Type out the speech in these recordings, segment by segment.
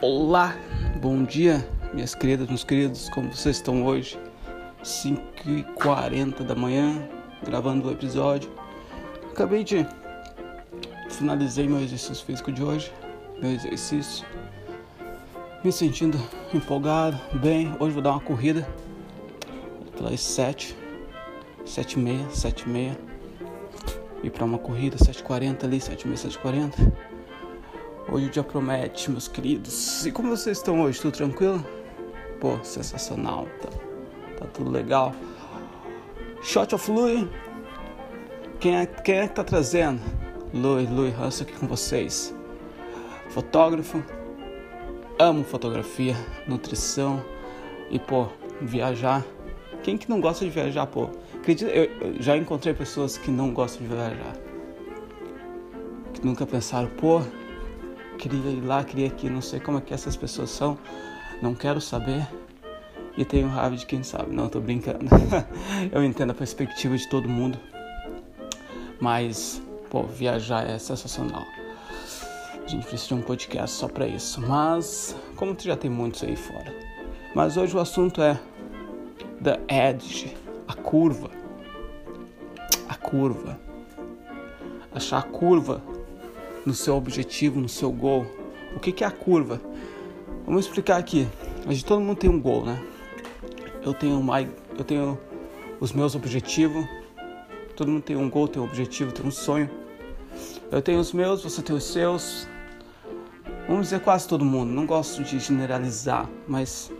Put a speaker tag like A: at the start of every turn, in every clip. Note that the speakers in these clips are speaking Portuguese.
A: Olá, bom dia, minhas queridas, meus queridos, como vocês estão hoje? 5h40 da manhã, gravando o episódio. Acabei de. Finalizei meu exercício físico de hoje, meu exercício. Me sentindo empolgado, bem. Hoje vou dar uma corrida pelas 7, 7 e meia, 7 e meia. Ir pra uma corrida, 7h40 ali, 7 e meia, 7h40 Hoje o dia promete, meus queridos. E como vocês estão hoje? Tudo tranquilo? Pô, sensacional. Tá, tá tudo legal. Shot of Louis. Quem é, quem é que tá trazendo? Louis, Louis Russell aqui com vocês. Fotógrafo. Amo fotografia, nutrição e, pô, viajar. Quem que não gosta de viajar, pô? Acredita, eu, eu já encontrei pessoas que não gostam de viajar. Que nunca pensaram, pô, ir lá, queria aqui, não sei como é que essas pessoas são, não quero saber e tenho raiva de quem sabe. Não, tô brincando. eu entendo a perspectiva de todo mundo, mas, pô, viajar é sensacional. A gente precisa de um podcast só para isso, mas como já tem muitos aí fora. Mas hoje o assunto é the edge, a curva. A curva. Achar a curva no seu objetivo, no seu gol. O que, que é a curva? Vamos explicar aqui. A gente, todo mundo tem um gol, né? Eu tenho, uma, eu tenho os meus objetivos. Todo mundo tem um gol, tem um objetivo, tem um sonho. Eu tenho os meus, você tem os seus. Vamos dizer quase todo mundo. Não gosto de generalizar, mas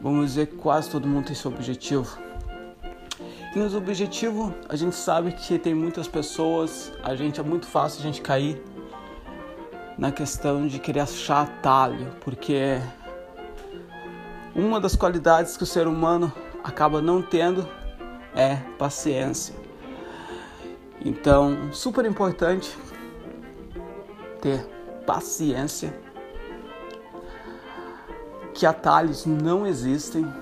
A: vamos dizer quase todo mundo tem seu objetivo. Nos objetivos, a gente sabe que tem muitas pessoas, a gente é muito fácil a gente cair na questão de querer achar atalho, porque uma das qualidades que o ser humano acaba não tendo é paciência. Então, super importante ter paciência, que atalhos não existem,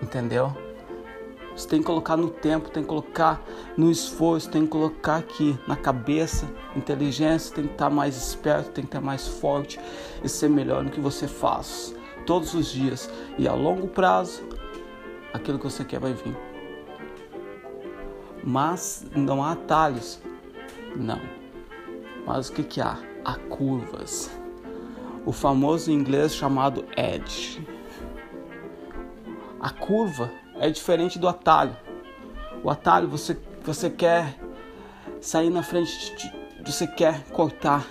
A: entendeu? Você tem que colocar no tempo, tem que colocar no esforço, tem que colocar aqui na cabeça, inteligência, tem que estar mais esperto, tem que estar mais forte e ser melhor no que você faz todos os dias. E a longo prazo, aquilo que você quer vai vir. Mas não há atalhos. Não. Mas o que, que há? Há curvas. O famoso inglês chamado edge. A curva é diferente do atalho. O atalho você, você quer sair na frente, de, você quer cortar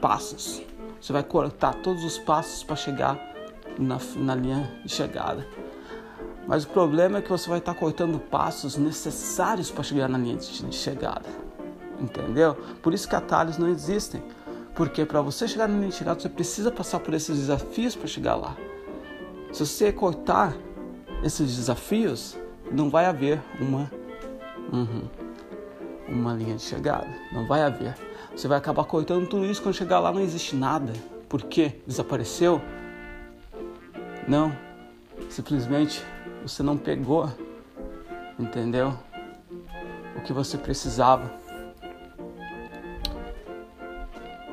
A: passos. Você vai cortar todos os passos para chegar na, na linha de chegada. Mas o problema é que você vai estar tá cortando passos necessários para chegar na linha de, chegada. Entendeu? Por isso que atalhos não existem. Porque para você chegar na linha de chegada, você precisa passar por esses desafios para chegar lá. Se você cortar esses desafios, não vai haver uma, uhum, uma linha de chegada. Não vai haver. Você vai acabar cortando tudo isso quando chegar lá não existe nada. Por quê? Desapareceu? Não. Simplesmente você não pegou, entendeu? O que você precisava.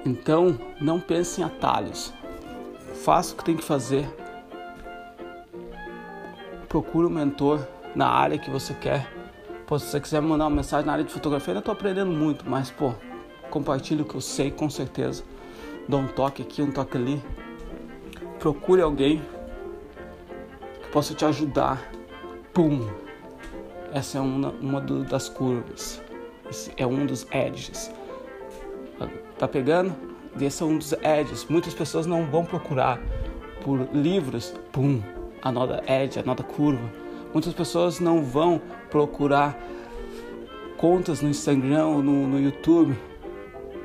A: Então, não pense em atalhos. Faça o que tem que fazer procure um mentor na área que você quer. Pô, se você quiser mandar uma mensagem na área de fotografia, eu ainda estou aprendendo muito, mas pô, compartilhe o que eu sei com certeza. Dá um toque aqui, um toque ali. Procure alguém que possa te ajudar. Pum! Essa é uma, uma do, das curvas. Esse é um dos edges. Tá pegando? Esse é um dos edges. Muitas pessoas não vão procurar por livros. Pum! A nota edge, a nota curva. Muitas pessoas não vão procurar contas no Instagram no, no YouTube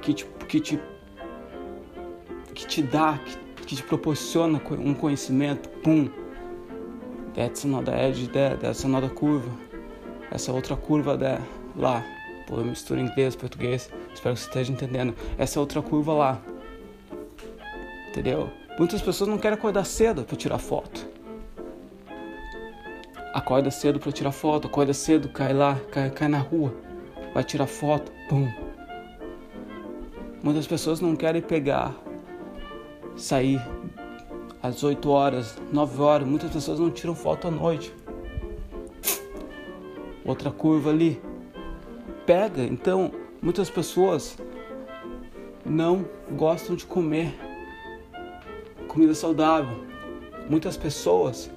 A: que te, que te, que te dá, que, que te proporciona um conhecimento, pum, that's another edge that's another curva, essa outra curva there, lá, pô, eu misturo inglês, português, espero que você esteja entendendo, essa outra curva lá, entendeu? Muitas pessoas não querem acordar cedo para tirar foto acorda cedo para tirar foto, acorda cedo, cai lá, cai, cai na rua, vai tirar foto, pum. Muitas pessoas não querem pegar sair às 8 horas, 9 horas. Muitas pessoas não tiram foto à noite. Outra curva ali. Pega, então, muitas pessoas não gostam de comer comida saudável. Muitas pessoas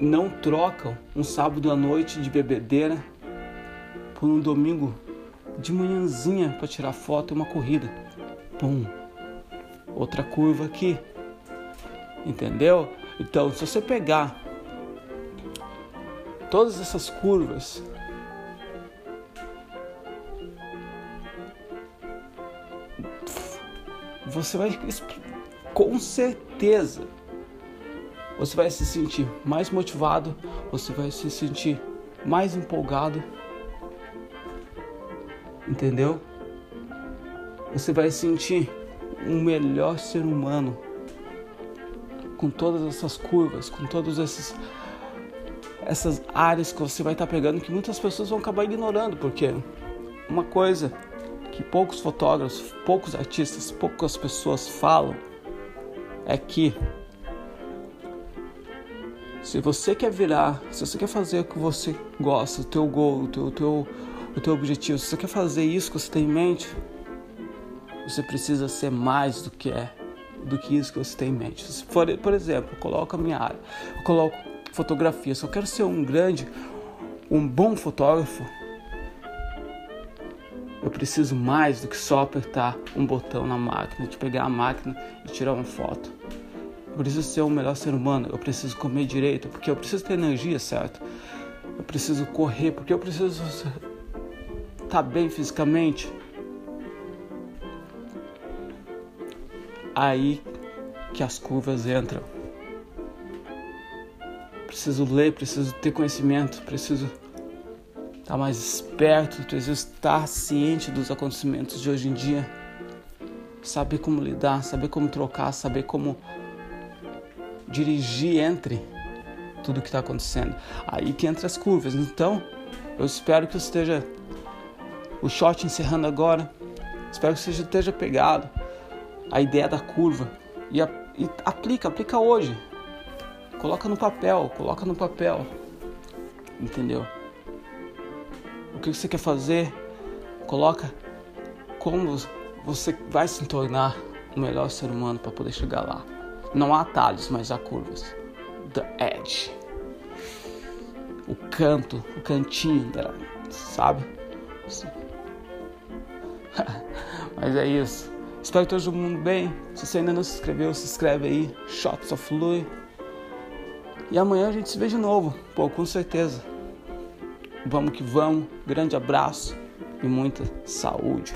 A: não trocam um sábado à noite de bebedeira por um domingo de manhãzinha para tirar foto e uma corrida. Pum. Outra curva aqui. Entendeu? Então, se você pegar todas essas curvas você vai com certeza você vai se sentir mais motivado, você vai se sentir mais empolgado. Entendeu? Você vai sentir um melhor ser humano com todas essas curvas, com todas essas essas áreas que você vai estar pegando que muitas pessoas vão acabar ignorando, porque uma coisa que poucos fotógrafos, poucos artistas, poucas pessoas falam é que se você quer virar, se você quer fazer o que você gosta, o teu gol, o teu, o teu, o teu objetivo, se você quer fazer isso que você tem em mente, você precisa ser mais do que é, do que isso que você tem em mente. Se for, por exemplo, eu coloco a minha área, eu coloco fotografia, se eu quero ser um grande, um bom fotógrafo, eu preciso mais do que só apertar um botão na máquina, de pegar a máquina e tirar uma foto. Eu preciso ser o melhor ser humano, eu preciso comer direito, porque eu preciso ter energia certa. Eu preciso correr, porque eu preciso estar bem fisicamente. Aí que as curvas entram. Preciso ler, preciso ter conhecimento, preciso estar mais esperto, preciso estar ciente dos acontecimentos de hoje em dia. Saber como lidar, saber como trocar, saber como dirigir entre tudo que está acontecendo. Aí que entra as curvas. Então, eu espero que você esteja o shot encerrando agora. Espero que você esteja pegado a ideia da curva e, a, e aplica, aplica hoje. Coloca no papel, coloca no papel. Entendeu? O que você quer fazer? Coloca como você vai se tornar o melhor ser humano para poder chegar lá. Não há atalhos, mas há curvas. The edge. O canto, o cantinho dela, sabe? mas é isso. Espero que todo mundo bem. Se você ainda não se inscreveu, se inscreve aí. Shots of Louis. E amanhã a gente se vê de novo. Pô, com certeza. Vamos que vamos. Grande abraço e muita saúde.